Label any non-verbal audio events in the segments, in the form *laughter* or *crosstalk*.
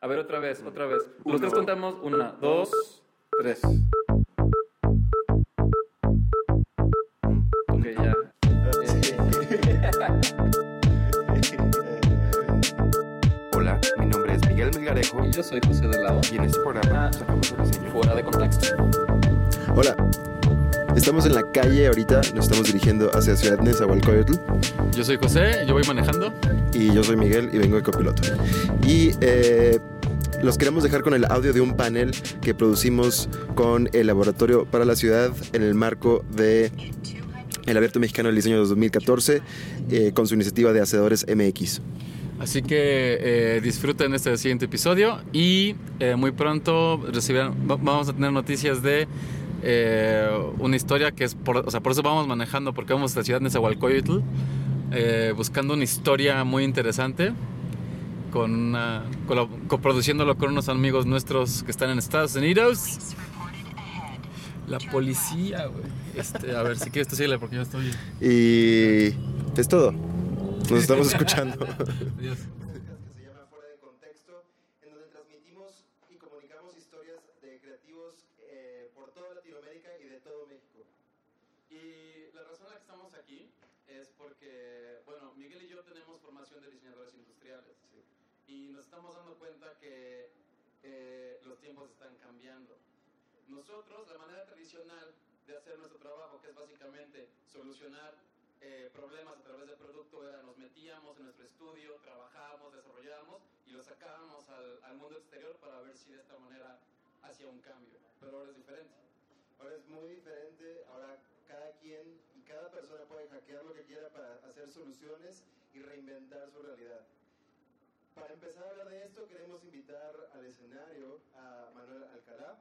A ver, otra vez, otra vez. Los tres contamos. Una, dos, tres. Ok, ya. *laughs* Hola, mi nombre es Miguel Melgarejo Y yo soy José de y en este programa Ah. sacamos un diseño. Fuera de contexto. Hola, estamos en la calle ahorita, nos estamos dirigiendo hacia Ciudad Nezahualcóyotl Yo soy José, yo voy manejando. y yo soy Miguel y vengo de copiloto. Y eh, los queremos dejar con el audio de un panel que producimos con el Laboratorio para la Ciudad en el marco de el Abierto Mexicano del Diseño 2014 eh, con su iniciativa de Hacedores MX. Así que eh, disfruten este siguiente episodio y eh, muy pronto recibirán, va- vamos a tener noticias de eh, una historia que es, por, o sea, por eso vamos manejando, porque vamos a la ciudad de Nezahualcóyotl, eh, buscando una historia muy interesante, con una, coproduciéndolo con unos amigos nuestros que están en Estados Unidos. La policía, güey. Este, a ver, si quieres tú síguele porque yo estoy... Y es todo. Nos estamos escuchando. *laughs* Adiós. que se llama Fuera de Contexto, en donde transmitimos y comunicamos historias de creativos eh, por toda Latinoamérica y de todo México. Y la razón por la que estamos aquí es porque, bueno, Miguel y yo tenemos formación de diseñadores industriales. Y nos estamos dando cuenta que eh, los tiempos están cambiando. La manera tradicional de hacer nuestro trabajo, que es básicamente solucionar eh, problemas a través del producto, era nos metíamos en nuestro estudio, trabajábamos, desarrollábamos y lo sacábamos al, al mundo exterior para ver si de esta manera hacía un cambio. Pero ahora es diferente. Ahora es muy diferente, ahora cada quien y cada persona puede hackear lo que quiera para hacer soluciones y reinventar su realidad. Para empezar a hablar de esto, queremos invitar al escenario a Manuel Alcalá,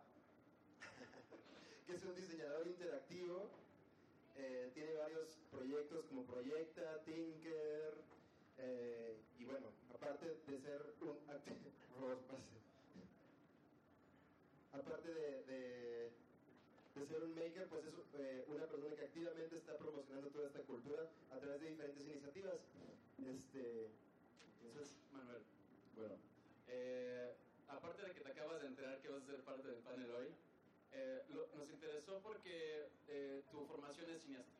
que es un diseñador interactivo. eh, tiene varios proyectos como Proyecta, Tinker, eh, y bueno, aparte de ser un... *laughs* Aparte de, de- de ser un maker, pues es eh, una persona que activamente está promocionando toda esta cultura a través de diferentes iniciativas. Este, entonces, Manuel, bueno, aparte de que te acabas de enterar que vas a ser parte del panel hoy, eh, lo- nos interesó porque eh, tu formación es cineasta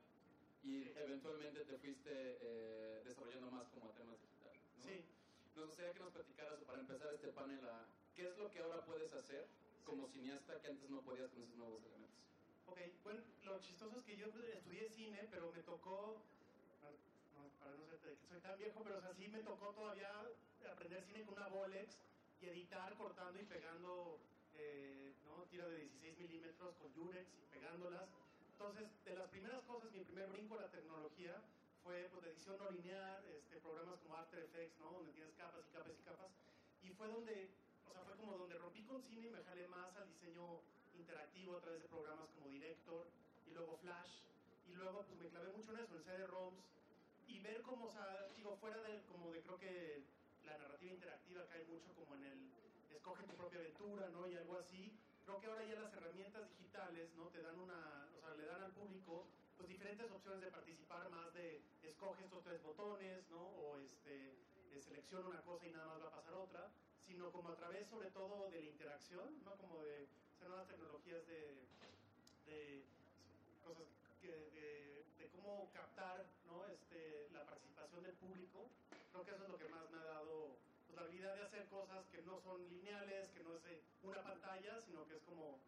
y eventualmente te fuiste eh, desarrollando más como temas digitales. ¿no? Sí. Nos gustaría que nos platicaras, para empezar este panel, a qué es lo que ahora puedes hacer como cineasta que antes no podías con esos nuevos elementos. Ok, bueno, lo chistoso es que yo estudié cine, pero me tocó, para no ser que soy tan viejo, pero o sea, sí me tocó todavía aprender cine con una Bolex y editar cortando y pegando, eh, ¿no? Tira de 16 milímetros con Yurex y pegándolas. Entonces, de las primeras cosas, mi primer brinco a la tecnología fue pues, de edición no lineal, este, programas como After Effects, ¿no? Donde tienes capas y capas y capas. Y fue donde, o sea, fue como donde rompí con cine y me jalé más al diseño interactivo a través de programas como Director y luego Flash. Y luego pues me clavé mucho en eso, en CD-ROMs. Y ver cómo, o sea, digo, fuera de, como de creo que la narrativa interactiva cae mucho como en el escoge tu propia aventura, ¿no? Y algo así. Creo que ahora ya las herramientas digitales, ¿no? Te dan una, o sea, le dan al público pues diferentes opciones de participar más de escoge estos tres botones, ¿no? O este, eh, selecciona una cosa y nada más va a pasar otra, sino como a través sobre todo de la interacción, ¿no? Como de o sea, nuevas tecnologías de, de cosas que, de, de cómo captar, ¿no? Este, la participación del público. Creo que eso es lo que más me ha dado la habilidad de hacer cosas que no son lineales, que no es una pantalla, sino que es como,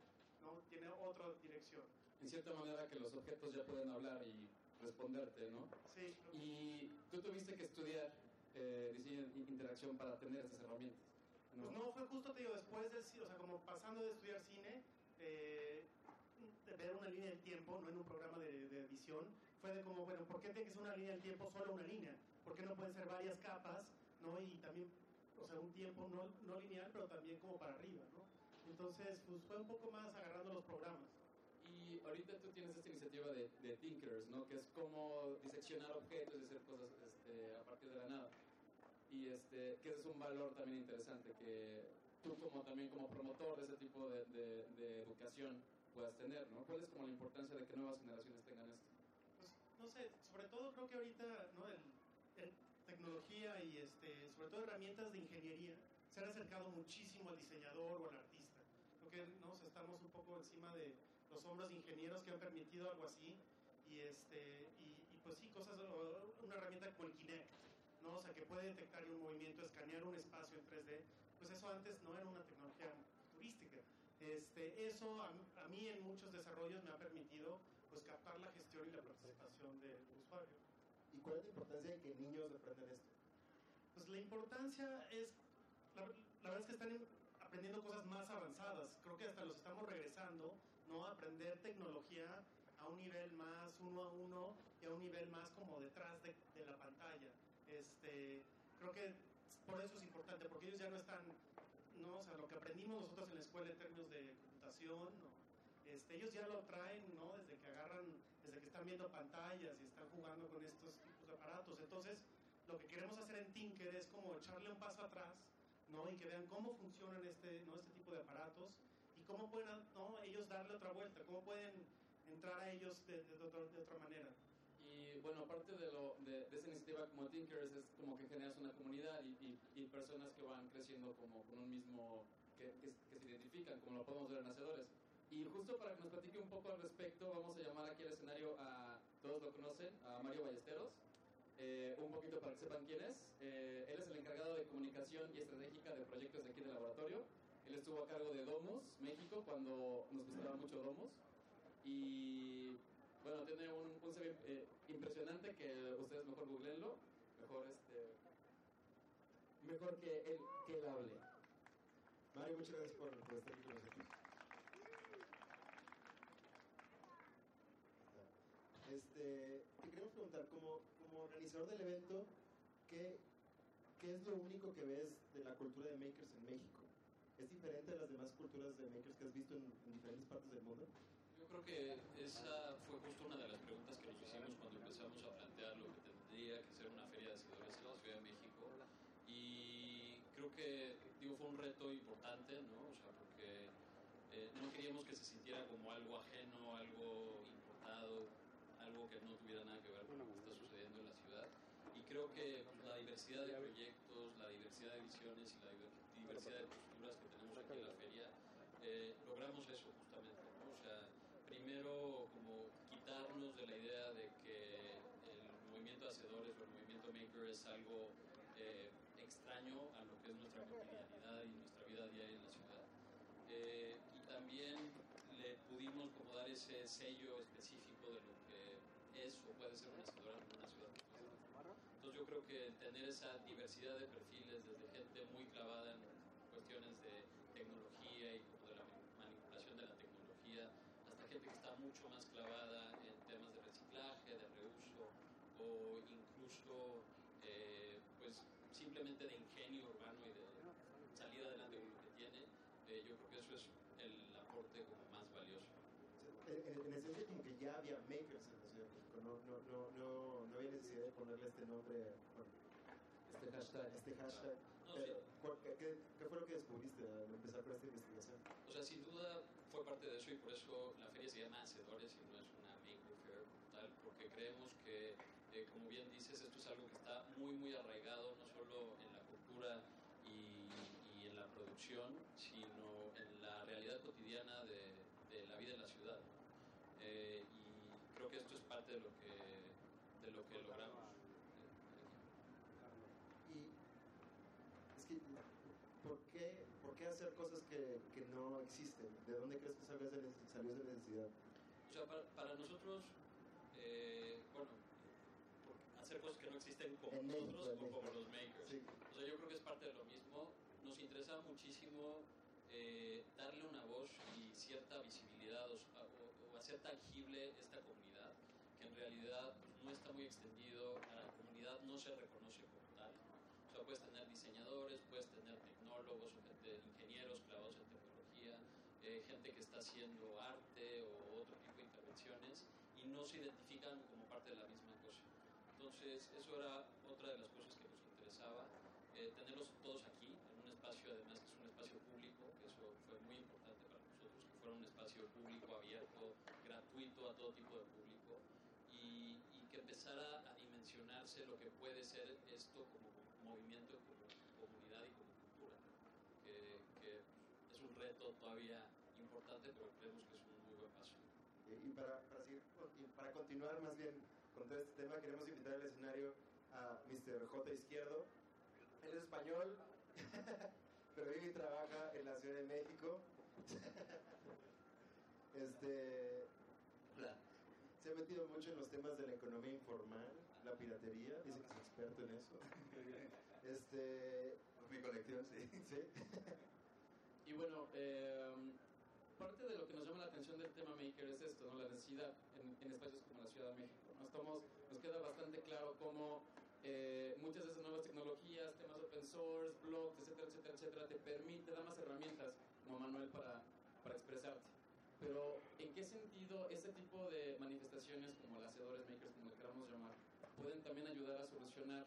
¿no? Tiene otra dirección. En cierta manera que los objetos ya pueden hablar y responderte, ¿no? Sí, que- Y tú tuviste que estudiar eh, diseño e interacción para tener estas herramientas. ¿no? Pues no, fue justo, te digo, después cine, o sea, como pasando de estudiar cine, eh, de ver una línea del tiempo, no en un programa de, de edición, fue de como, bueno, ¿por qué tiene que ser una línea del tiempo solo una línea? ¿Por qué no pueden ser varias capas, no? Y también, o sea, un tiempo no, no lineal, pero también como para arriba, ¿no? Entonces, pues fue un poco más agarrando los programas. Y ahorita tú tienes esta iniciativa de, de Thinkers, ¿no? Que es como diseccionar objetos y hacer cosas este, a partir de la nada. Y este, que ese es un valor también interesante que tú como también como promotor de ese tipo de, de- de educación puedas tener, ¿no? ¿Cuál es como la importancia de que nuevas generaciones tengan esto? pues no sé, sobre todo creo que ahorita, ¿no? El, el tecnología y este, sobre todo herramientas de ingeniería se han acercado muchísimo al diseñador o al artista. Creo que ¿no? O sea, estamos un poco encima de los hombros de ingenieros que han permitido algo así. Y, este, y, y pues sí, cosas, una herramienta como el Kinect, ¿no? O sea, que puede detectar un movimiento, escanear un espacio en 3D. Pues eso antes no era una tecnología turística. Este, eso a, a mí en muchos desarrollos me ha permitido pues captar la gestión y la participación del usuario. ¿Y cuál es la importancia de que niños aprendan esto? Pues la importancia es, la, la verdad es que están en- aprendiendo cosas más avanzadas. Creo que hasta los estamos regresando, ¿no? A aprender tecnología a un nivel más uno a uno y a un nivel más como detrás de, de la pantalla. Este, creo que por eso es importante, porque ellos ya no están, ¿no? O sea, lo que aprendimos nosotros en la escuela en términos de computación, ¿no? Este, ellos ya lo traen, ¿no? Desde que agarran, desde que están viendo pantallas y están jugando con estos tipos de aparatos. Entonces, lo que queremos hacer en Tinker es como echarle un paso atrás, ¿no? Y que vean cómo funcionan este, ¿no? este tipo de aparatos y cómo pueden, ¿no? Ellos darle otra vuelta, cómo pueden entrar a ellos de, de, otra, de otra manera. Y bueno, aparte de, lo, de, de esa iniciativa como Tinkers, es como que generas una comunidad y, y, y personas que van creciendo como con un mismo, que, que, que se identifican, como lo podemos ver en Hacedores. Y justo para que nos platique un poco al respecto, vamos a llamar aquí al escenario a, todos lo conocen, a Mario Ballesteros. Eh, un poquito para que sepan quién es. Eh, él es el encargado de comunicación y estratégica de proyectos de aquí del laboratorio. Él estuvo a cargo de Domus, México, cuando nos visitaba mucho Domus. Y bueno, tiene un, un CV eh, impresionante que ustedes mejor googleenlo. Mejor este. Mejor que él, que él hable. Mario, muchas gracias por, por estar aquí con nosotros. Este, te queremos preguntar, como, como organizador del evento, ¿qué, ¿qué es lo único que ves de la cultura de makers en México? ¿Es diferente a las demás culturas de makers que has visto en, en diferentes partes del mundo? Yo creo que esa fue justo una de las preguntas que nos hicimos cuando empezamos a plantear lo que tendría que ser una feria de hacedores en la Ciudad de México. Y creo que digo, fue un reto importante, ¿no? O sea, porque eh, no queríamos que se sintiera como algo ajeno, algo importado, que no tuviera nada que ver con lo que está sucediendo en la ciudad. Y creo que la diversidad de proyectos, la diversidad de visiones y la diver- diversidad de posturas que tenemos aquí en la feria, eh, logramos eso justamente, ¿no? O sea, primero como quitarnos de la idea de que el movimiento hacedores o el movimiento maker es algo eh, extraño a lo que es nuestra cotidianidad y nuestra vida diaria en la ciudad. Eh, y también le pudimos como dar ese sello específico de lo que es o puede ser una hacedora en una ciudad futurística. Entonces yo creo que tener esa diversidad de perfiles, desde gente muy clavada en cuestiones de tecnología y como de la manipulación de la tecnología, hasta gente que está mucho más clavada en temas de reciclaje, de reuso o incluso eh, pues simplemente de ingenio urbano y de salir adelante con lo que tiene, eh, yo creo que eso es el aporte como más valioso. En, en esencia, como que ya había makers en la Ciudad de México, no, no, no, no, no había necesidad de ponerle este nombre, bueno, Este hashtag. este hashtag. No, Pero, sí. ¿cuál- qué, qué- fue lo que descubriste al empezar con esta investigación? O sea, sin duda fue parte de eso y por eso la feria se llama Hacedores y no es una Maker Fair como tal, porque creemos que, eh, como bien dices, esto es algo que está muy, muy arraigado no solo en la cultura y, y en la producción, sino en la realidad cotidiana de, de la vida en la ciudad. Eh, y creo que esto es parte de lo que, de lo que logramos. Y es que, ¿por qué, por qué hacer cosas que, que no existen? ¿De dónde crees que salió esa neces- salió esa necesidad? O sea, para, para nosotros, eh, bueno, hacer cosas que no existen como En México, nosotros en o como México. los makers. Sí. O sea, yo creo que es parte de lo mismo. Nos interesa muchísimo eh, darle una voz y cierta visibilidad o, o- o hacer tangible esta comunidad, que en realidad pues, no está muy extendido, a la comunidad no se reconoce como tal. O sea, puedes tener diseñadores, tecnólogos o gente, ingenieros clavados en tecnología, eh, gente que está haciendo arte o otro tipo de intervenciones y no se identifican como parte de la misma cosa. Entonces, eso era otra de las cosas que nos interesaba, eh, tenerlos todos aquí, en un espacio además que es un espacio público, que eso fue muy importante para nosotros, que fuera un espacio público, abierto, gratuito a todo tipo de público y, y que empezara a dimensionarse lo que puede ser esto como movimiento, como comunidad y como cultura. Reto todavía importante, pero creemos que es un muy buen paso. Y para, para, seguir, para continuar más bien con todo este tema, queremos invitar al escenario a Mr. J. Izquierdo. Él es español, *laughs* pero vive y trabaja en la Ciudad de México. *laughs* este, se ha metido mucho en los temas de la economía informal, la piratería, dice que es experto en eso. *laughs* Este, Mi colección, sí. sí. Y bueno, eh, parte de lo que nos llama la atención del tema Maker es esto, ¿no? la necesidad en, en espacios como la Ciudad de México. ¿no? Estamos, nos queda bastante claro cómo eh, muchas de esas nuevas tecnologías, temas open source, blogs, etcétera, etcétera, etcétera, te permite, da más herramientas como Manuel para, para expresarte. Pero, ¿en qué sentido este tipo de manifestaciones como las hacedores makers, como le queramos llamar, pueden también ayudar a solucionar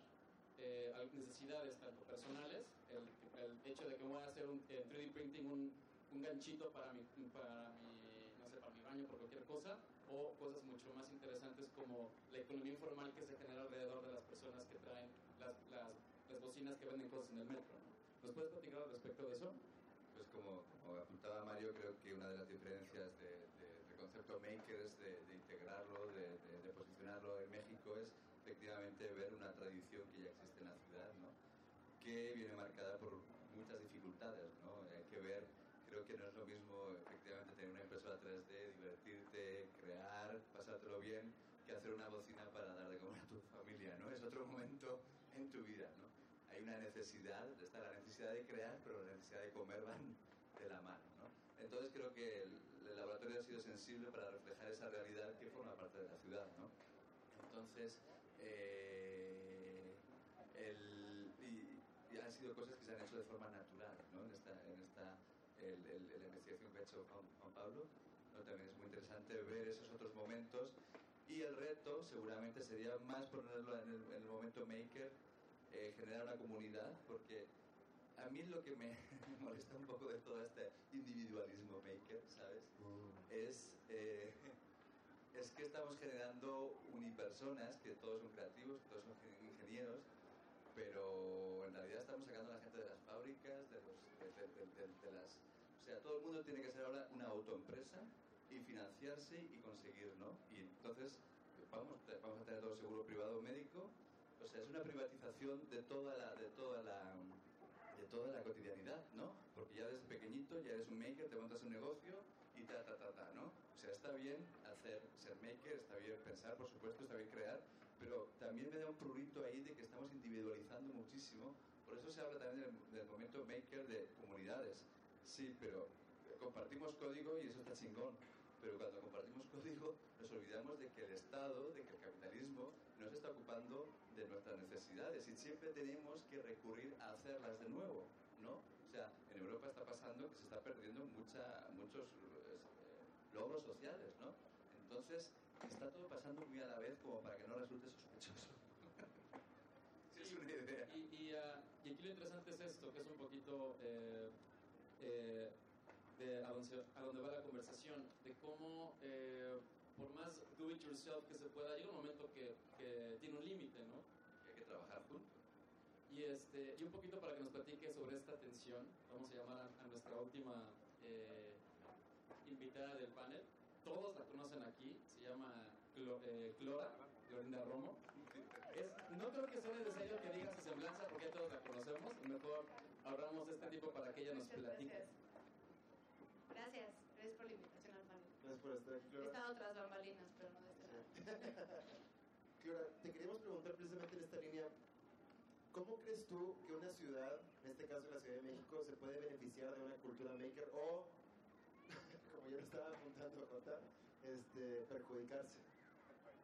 eh, necesidades tanto personales, el, el hecho de que voy a hacer un eh, 3D printing un, un ganchito para mi, para mi, no sé, para mi baño por cualquier cosa, o cosas mucho más interesantes como la economía informal que se genera alrededor de las personas que traen las, las, las bocinas que venden cosas en el metro. ¿no? ¿Nos puedes platicar al respecto de eso? Pues como, como apuntaba Mario, creo que una de las diferencias de, de- del concepto makers, de, de integrarlo, de, de- de posicionarlo en México, es efectivamente ver una tradición que ya existe en la ciudad, ¿no? que viene marcada por muchas dificultades. ¿no? Hay que ver, creo que no es lo mismo efectivamente tener una impresora 3D, divertirte, crear, pasártelo bien, que hacer una bocina para dar de comer a tu familia. ¿no? Es otro momento en tu vida. ¿no? hay una necesidad, está la necesidad de crear, pero la necesidad de comer van de la mano. ¿no? Entonces creo que el, el laboratorio ha sido sensible para reflejar esa realidad que forma parte de la ciudad. ¿no? Entonces, eh, el- y, y han sido cosas que se han hecho de forma natural ¿no? en esta, en esta el- el- la investigación que ha hecho Juan, Juan Pablo. ¿no? También es muy interesante ver esos otros momentos. Y el reto seguramente sería más ponerlo en el, en el momento maker, eh, generar una comunidad, porque a mí lo que me *laughs* molesta un poco de todo este individualismo maker, ¿sabes? Es, eh, *laughs* es que estamos generando unipersonas, que todos son creativos, que todos son ingen- ingenieros, pero en realidad estamos sacando a la gente de las fábricas, de, los, de, de- de- las... O sea, todo el mundo tiene que ser ahora una autoempresa y financiarse y conseguir, ¿no? Y entonces vamos, vamos a tener todo seguro privado médico, o sea, es una privatización de toda la, de toda la, de toda la cotidianidad, ¿no? Porque ya desde pequeñito ya eres un maker, te montas un negocio y ta, ta, ta, ta, ¿no? O sea, está bien hacer, ser maker, está bien pensar, por supuesto, está bien crear, pero también me da un prurito ahí de que estamos individualizando muchísimo. Por eso se habla también del, del momento maker de comunidades. Sí, pero compartimos código y eso está chingón. Pero cuando compartimos código nos olvidamos de que el Estado, de que el capitalismo nos está ocupando de nuestras necesidades y siempre tenemos que recurrir a hacerlas de nuevo, ¿no? O sea, en Europa está pasando que se está perdiendo mucha, muchos eh, logros sociales, ¿no? Entonces, está todo pasando muy a la vez como para que no resulte sospechoso. *laughs* Sí, es una idea. Y, y, ah, y aquí lo interesante es esto, que es un poquito eh, eh, de a donde, a donde va la conversación, de cómo eh, por más do it yourself que se pueda, llega un momento que, que tiene un límite, ¿no? Hay que trabajar juntos. Y, este, y un poquito para que nos platique sobre esta tensión, vamos a llamar a, a nuestra última eh, invitada del panel. Todos la conocen aquí, llama Clo- eh, Clora, Florinda Romo. Es, no creo que sea necesario que diga su semblanza porque ya todos la conocemos. Mejor ahorramos este tiempo para que ella nos Muchas platique. gracias. Gracias, gracias por la invitación al panel. Gracias por estar aquí, He Clora. estado tras bambalinas, pero no de este lado. *laughs* Clora, te queríamos preguntar precisamente en esta línea, ¿cómo crees tú que una ciudad, en este caso la Ciudad de México, se puede beneficiar de una cultura maker o, *laughs* como ya lo estaba apuntando Jota, este, perjudicarse?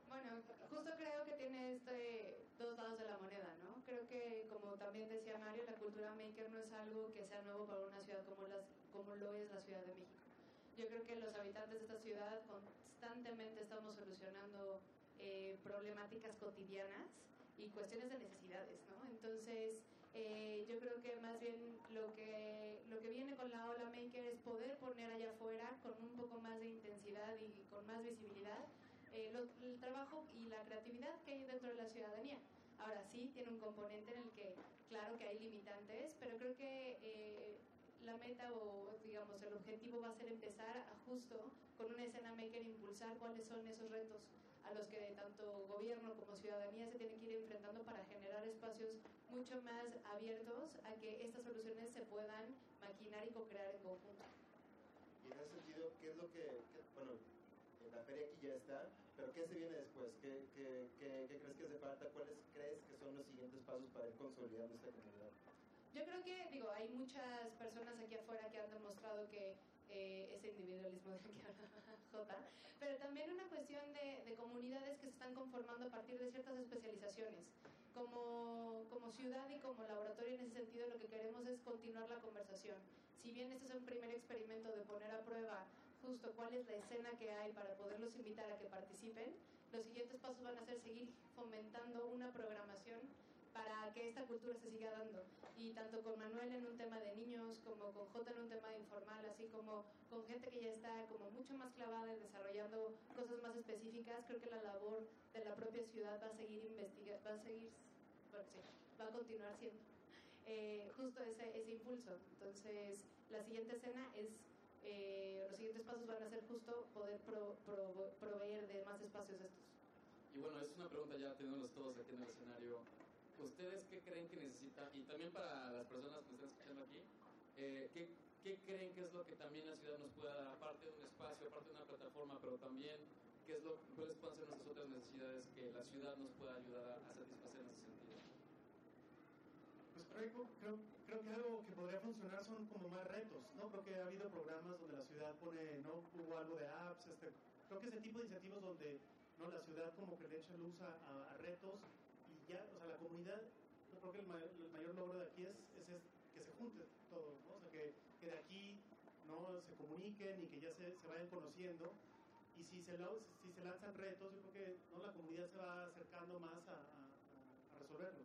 Bueno, justo creo que tiene este dos lados de la moneda, ¿no? Creo que, como también decía Mario, la cultura maker no es algo que sea nuevo para una ciudad como, las, como lo es la Ciudad de México. Yo creo que los habitantes de esta ciudad constantemente estamos solucionando eh, problemáticas cotidianas y cuestiones de necesidades, ¿no? Entonces, eh, yo creo que más bien lo que, lo que viene con la ola maker es poder poner allá afuera con un poco más de intensidad y con más visibilidad eh, el trabajo y la creatividad que hay dentro de la ciudadanía. Ahora sí, tiene un componente en el que, claro que hay limitantes, pero creo que eh, la meta o, digamos, el objetivo va a ser empezar justo con una escena maker impulsar cuáles son esos retos a los que tanto gobierno como ciudadanía se tienen que ir enfrentando para generar espacios mucho más abiertos a que estas soluciones se puedan maquinar y co-crear en conjunto. Y en ese sentido, ¿qué es lo que, que- bueno, en la feria aquí ya está, pero qué se viene después? ¿Qué, qué, qué, qué crees que hace falta? ¿Cuáles crees que son los siguientes pasos para ir consolidando esta comunidad? Yo creo que, digo, hay muchas personas aquí afuera que han demostrado que eh, ese individualismo del que hablaba *laughs* Jota, pero también una cuestión de, de comunidades que se están conformando a partir de ciertas especializaciones. Como, como ciudad y como laboratorio en ese sentido lo que queremos es continuar la conversación. Si bien este es un primer experimento de poner a prueba justo cuál es la escena que hay para poderlos invitar a que participen, los siguientes pasos van a ser seguir fomentando una programación para que esta cultura se siga dando. Y tanto con Manuel en un tema de niños, como con Jota en un tema de informal, así como con gente que ya está como mucho más clavada en desarrollando cosas más específicas, creo que la labor de la propia ciudad va a seguir investigando, va a seguir, bueno, sí, va a continuar siendo eh, justo ese, ese impulso. Entonces, la siguiente escena es, eh, los siguientes pasos van a ser justo poder pro- pro- proveer de más espacios estos. Y bueno, es una pregunta ya teniéndolos todos aquí en el escenario. ¿Ustedes qué creen que necesita? Y también para las personas que están escuchando aquí, eh, ¿qué, ¿qué creen que es lo que también la ciudad nos pueda dar, aparte de un espacio, aparte de una plataforma, pero también qué es lo, cuáles pueden ser nuestras otras necesidades que la ciudad nos pueda ayudar a, a satisfacer en ese sentido? Pues creo, creo, creo que algo que podría funcionar son como más retos, ¿no? Creo que ha habido programas donde la ciudad pone, ¿no? Hubo algo de apps, este, creo que ese tipo de iniciativas donde, ¿no? La ciudad como que le echa luz a, a- retos ya, o sea, la comunidad, yo creo que el, el mayor logro de aquí es, es, es que se junten todos, ¿no? O sea, que, que de aquí, ¿no? Se comuniquen y que ya se, se vayan conociendo. Y si se, si se lanzan retos, yo creo que ¿no? la comunidad se va acercando más a, a- a resolverlos.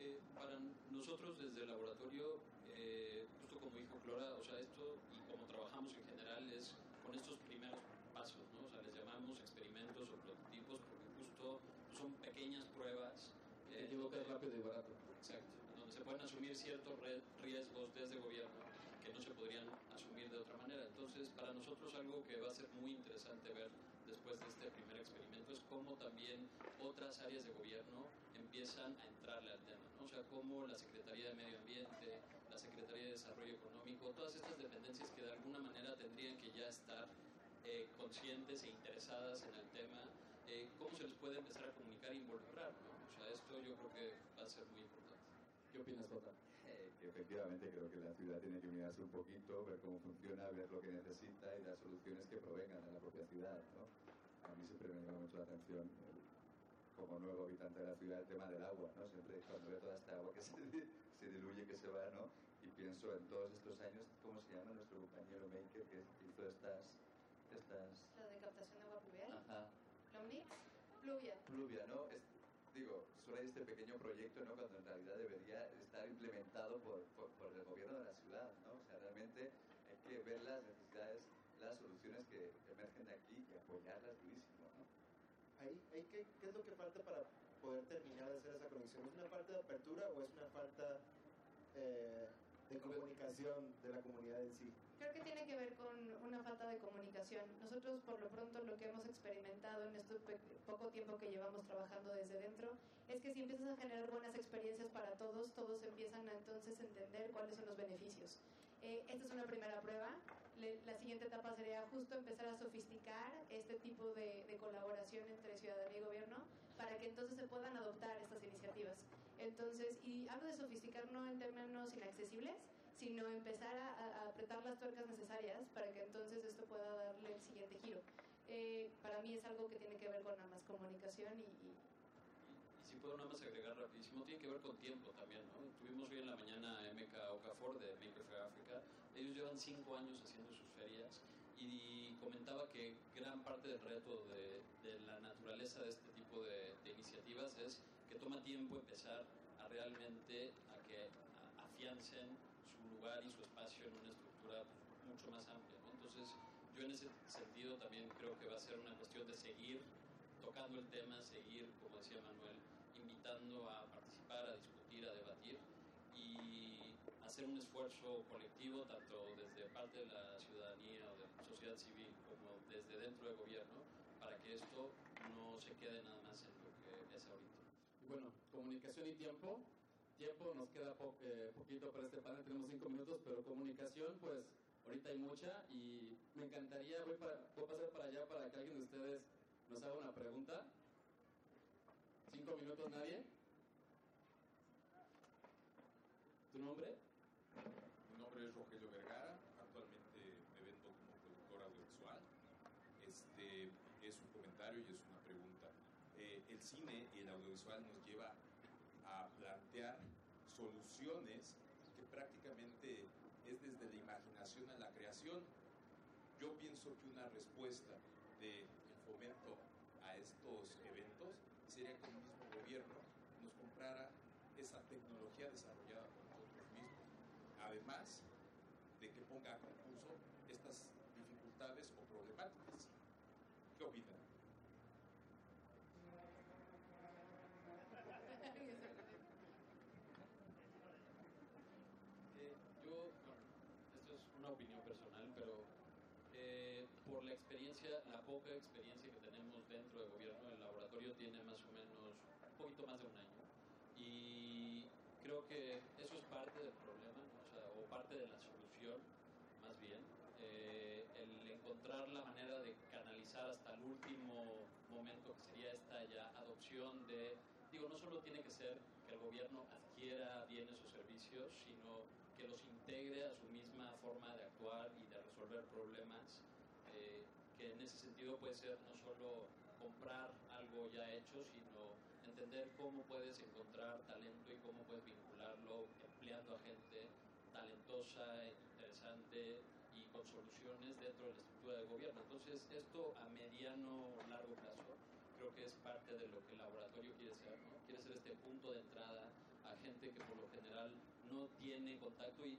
Eh, para nosotros desde el laboratorio, eh, justo como dijo Clora, o sea, esto y como trabajamos en general es con estos primeros pasos, ¿no? O sea, les llamamos experimentos o prototipos porque justo son pequeñas pruebas. Te equivocas donde- rápido y barato. Exacto, donde se pueden asumir ciertos riesgos desde gobierno que no se podrían asumir de otra manera. Entonces, para nosotros algo que va a ser muy interesante ver después de este primer experimento es cómo también otras áreas de gobierno empiezan a entrarle al tema, ¿no? O sea, cómo la Secretaría de Medio Ambiente, la Secretaría de Desarrollo Económico, todas estas dependencias que de alguna manera tendrían que ya estar eh, conscientes e interesadas en el tema, eh, cómo se les puede empezar a comunicar e involucrar, ¿no? Esto yo creo que va a ser muy importante. ¿Qué opinas, Jota? Eh, que efectivamente creo que la ciudad tiene que mirarse un poquito, ver cómo funciona, ver lo que necesita y las soluciones que provengan de la propia ciudad. ¿no? A mí siempre me llama mucho la atención, el- como nuevo habitante de la ciudad, el tema del agua. ¿no? Siempre cuando veo toda esta agua que *laughs* se, se diluye, que se va, ¿no? y pienso en todos estos años, ¿cómo se llama nuestro compañero Maker que hizo estas... estas La de captación de agua pluvial, ajá, Plumnix, Pluvia. pluvia, ¿no? Es- digo, hay este pequeño proyecto, ¿no? Cuando en realidad debería estar implementado por, por, por el gobierno de la ciudad, ¿no? O sea, realmente hay que ver las necesidades, las soluciones que emergen de aquí y apoyarlas durísimo, ¿no? Ahí, ahí ¿qué, ¿Qué es lo que falta para poder terminar de hacer esa conexión? ¿Es una falta de apertura o es una falta eh, de comunicación de la comunidad en sí? Creo que tiene que ver con una falta de comunicación. Nosotros, por lo pronto, lo que hemos experimentado en este poco tiempo que llevamos trabajando desde dentro es que si empiezas a generar buenas experiencias para todos, todos empiezan a entonces entender cuáles son los beneficios. Eh, esta es una primera prueba. Le- la siguiente etapa sería justo empezar a sofisticar este tipo de, de colaboración entre ciudadanía y gobierno para que entonces se puedan adoptar estas iniciativas. Entonces, y hablo de sofisticar no en términos inaccesibles, sino empezar a, a- apretar las tuercas necesarias para que entonces esto pueda darle el siguiente giro. Eh, para mí es algo que tiene que ver con la más comunicación y, y- Y, si puedo nada más agregar rapidísimo, tiene que ver con tiempo también, ¿no? Tuvimos hoy en la mañana a MK Okafor de Maker Fair Africa. Ellos llevan cinco años haciendo sus ferias y comentaba que gran parte del reto de, de la naturaleza de este tipo de, de iniciativas es que toma tiempo empezar a realmente a que afiancen lugar y su espacio en una estructura mucho más amplia, ¿no? Entonces, yo en ese sentido también creo que va a ser una cuestión de seguir tocando el tema, seguir, como decía Manuel, invitando a participar, a discutir, a debatir y hacer un esfuerzo colectivo, tanto desde parte de la ciudadanía o de la sociedad civil como desde dentro del gobierno, para que esto no se quede nada más en lo que es ahorita. Bueno, comunicación y tiempo. Tiempo, nos queda po- eh, poquito para este panel, tenemos cinco minutos, pero comunicación, pues ahorita hay mucha y me encantaría, voy, para, voy a pasar para allá para que alguien de ustedes nos haga una pregunta. Cinco minutos, nadie. ¿Tu nombre? Mi nombre es Rogelio Vergara, actualmente me vendo como productor audiovisual. Este es un comentario y es una pregunta. Eh, el cine y el audiovisual nos lleva a plantear soluciones que prácticamente es desde la imaginación a la creación. Yo pienso que una respuesta de el fomento a estos eventos sería que el mismo gobierno nos comprara esa tecnología desarrollada por nosotros mismos, además de que ponga a concurso estas dificultades o problemáticas. ¿Qué opinan? Eh, yo, bueno, esto es una opinión personal, pero eh, por la experiencia, la poca experiencia que tenemos dentro del gobierno, el laboratorio tiene más o menos un poquito más de un año. Y creo que eso es parte del problema, o, sea, o parte de la solución, más bien. Eh, el encontrar la manera de canalizar hasta el último momento, que sería esta ya adopción de, digo, no solo tiene que ser que el gobierno adquiera bienes o servicios, sino que los integre a su misma forma de actuar y de resolver problemas, eh, que en ese sentido puede ser no solo comprar algo ya hecho, sino entender cómo puedes encontrar talento y cómo puedes vincularlo empleando a gente talentosa, interesante y con soluciones dentro de la estructura del gobierno. Entonces, esto a mediano largo plazo creo que es parte de lo que el laboratorio quiere ser, ¿no? Quiere ser este punto de entrada a gente que por lo general no tiene contacto y,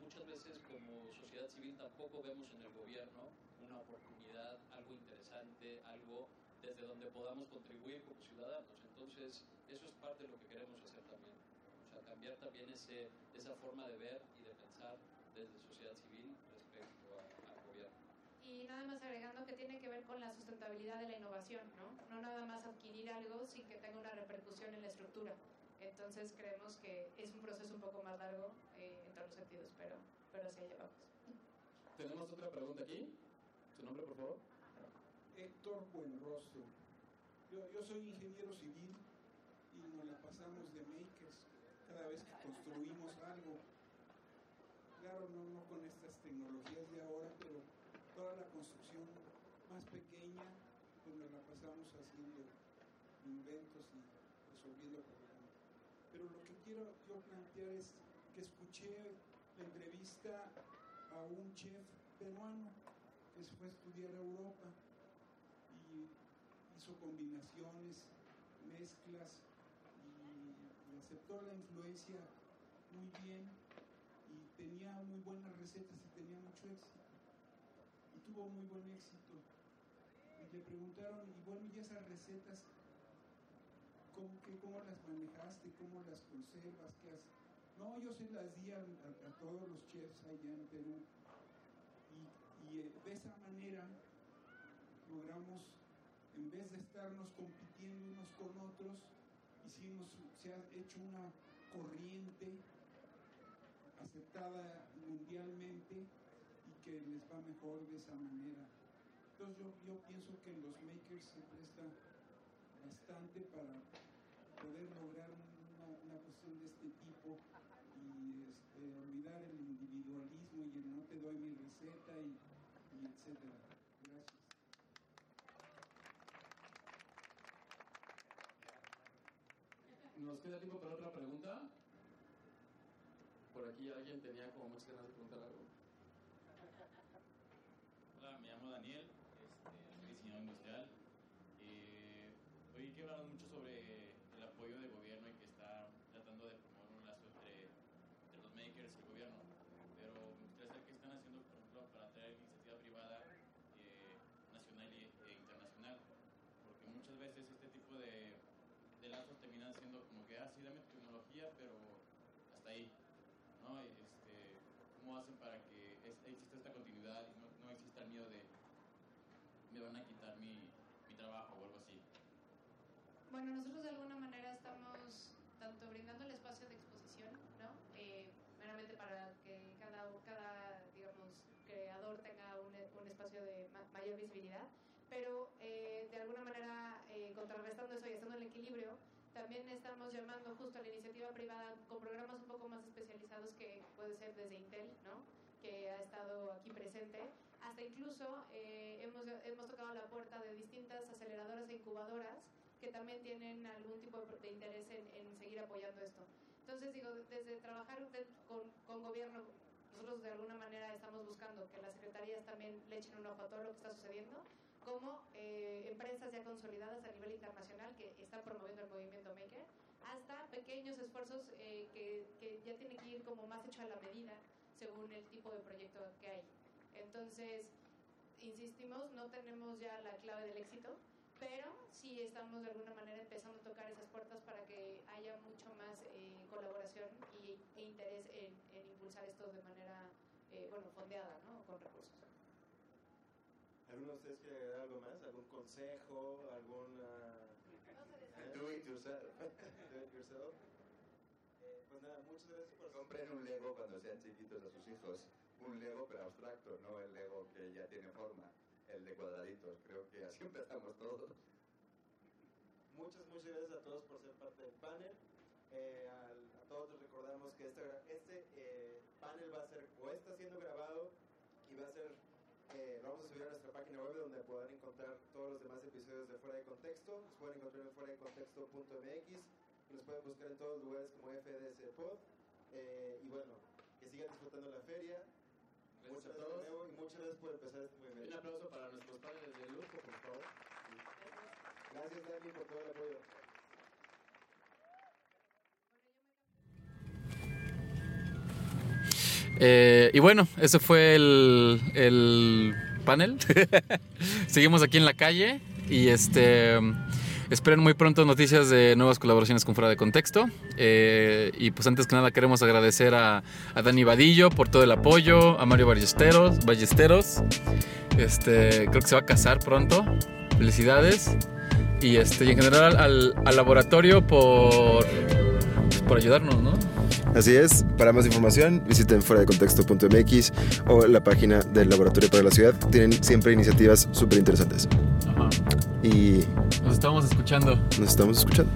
muchas veces como sociedad civil tampoco vemos en el gobierno una oportunidad, algo interesante, algo desde donde podamos contribuir como ciudadanos. Entonces, eso es parte de lo que queremos hacer también. O sea, cambiar también ese, esa forma de ver y de pensar desde sociedad civil respecto al gobierno. Y nada más agregando que tiene que ver con la sustentabilidad de la innovación, ¿no? No nada más adquirir algo sin que tenga una repercusión en la estructura. Entonces creemos que es un proceso un poco más largo eh, en todos los sentidos, pero, pero hacia allá vamos. Tenemos otra pregunta aquí. ¿Su nombre, por favor? Héctor Buenrostro. Yo, yo soy ingeniero civil y nos la pasamos de makers cada vez que construimos algo. Claro, no, no con estas tecnologías de ahora, pero toda la construcción más pequeña, pues nos la pasamos haciendo inventos y resolviendo problemas. Pero lo que quiero yo plantear es que escuché la entrevista a un chef peruano que se fue a estudiar a Europa y hizo combinaciones, mezclas y, y aceptó la influencia muy bien y tenía muy buenas recetas y tenía mucho éxito y tuvo muy buen éxito. Y le preguntaron y bueno y esas recetas cómo, que, cómo las manejaste cómo las conservas qué haces no yo se las di a, todos los chefs allá en Perú y, eh, de esa manera logramos, en vez de estarnos compitiendo unos con otros, hicimos, se ha hecho una corriente aceptada mundialmente y que les va mejor de esa manera. Entonces yo, yo pienso que los makers se prestan bastante para poder lograr una, una cuestión de este tipo y este, olvidar el individualismo y el no te doy mi receta y, y etcétera. Gracias. ¿Nos queda tiempo para otra pregunta? Por aquí alguien tenía como muchas ganas de preguntar algo. Hola, me llamo Daniel, este, soy diseñador industrial. Eh, oí que hablan mucho sobre el apoyo del gobierno y que está tratando de promover un lazo entre, y el gobierno. Pero me gustaría saber qué están haciendo, por ejemplo, para traer iniciativa privada eh, nacional e internacional. Porque muchas veces este tipo de, de lazos terminan siendo como que, ah, sí, dame tecnología, pero hasta ahí. ¿no? Y hacen para que es- exista esta continuidad y no, no exista el miedo de me van a quitar mi, mi trabajo o algo así? Bueno, nosotros de alguna manera estamos tanto brindando el espacio de exposición, ¿no? Eh, meramente para que cada, cada, digamos, creador tenga un, un espacio de ma- mayor visibilidad, pero eh, de alguna manera eh, contrarrestando eso y haciendo el equilibrio, también estamos llamando justo a la iniciativa privada con programas un poco más especializados que puede ser desde Intel, ¿no? que ha estado aquí presente, hasta incluso eh, hemos, hemos tocado la puerta de distintas aceleradoras e incubadoras que también tienen algún tipo de, interés en, en seguir apoyando esto. Entonces, digo, desde trabajar con, con gobierno, nosotros de alguna manera estamos buscando que las secretarías también le echen un ojo a todo lo que está sucediendo, como eh, empresas ya consolidadas a nivel internacional que están promoviendo el movimiento Maker, hasta pequeños esfuerzos eh, que, que ya tienen que ir como más hecho a la medida según el tipo de proyecto que hay. Entonces, insistimos, no tenemos ya la clave del éxito, pero sí estamos de alguna manera empezando a tocar esas puertas para que haya mucho más eh, colaboración y, e interés en, impulsar esto de manera, eh, bueno, fondeada, ¿no? Con recursos. ¿Alguno de ustedes quiere agregar algo más? ¿Algún consejo? ¿Alguna...? Do it yourself. Do it yourself. Eh, pues nada, muchas gracias por... Compren un Lego cuando sean chiquitos a sus hijos. Un Lego pero abstracto, no el Lego que ya tiene forma. El de cuadraditos. Creo que así empezamos todos. Muchas, muchas gracias a todos por ser parte del panel. Eh, al- todos recordamos que este, este eh, panel va a ser o está siendo grabado y va a ser, eh, lo vamos a subir a nuestra página web donde podrán encontrar todos los demás episodios de Fuera de Contexto. Los pueden encontrar en fuera de contexto.mx y los pueden buscar en todos lugares como FDS Pod. Eh, y bueno, que sigan disfrutando la feria. Muchas gracias de nuevo y muchas gracias por empezar este Un movimiento. aplauso para nuestros padres de lujo, por favor. Gracias Dani por todo el apoyo. Eh, y bueno, ese fue el, el panel. *laughs* Seguimos aquí en la calle y este esperen muy pronto noticias de nuevas colaboraciones con Fuera de Contexto. Eh, y pues antes que nada queremos agradecer a, a Dani Vadillo por todo el apoyo, a Mario Ballesteros, Ballesteros. Este, creo que se va a casar pronto. Felicidades. Y este, y en general al, al laboratorio por, pues, por ayudarnos, ¿no? Así es, para más información visiten fuera de contexto.mx o la página del Laboratorio para la Ciudad. Tienen siempre iniciativas súper interesantes. Ajá. Y Nos estamos escuchando. nos estamos escuchando.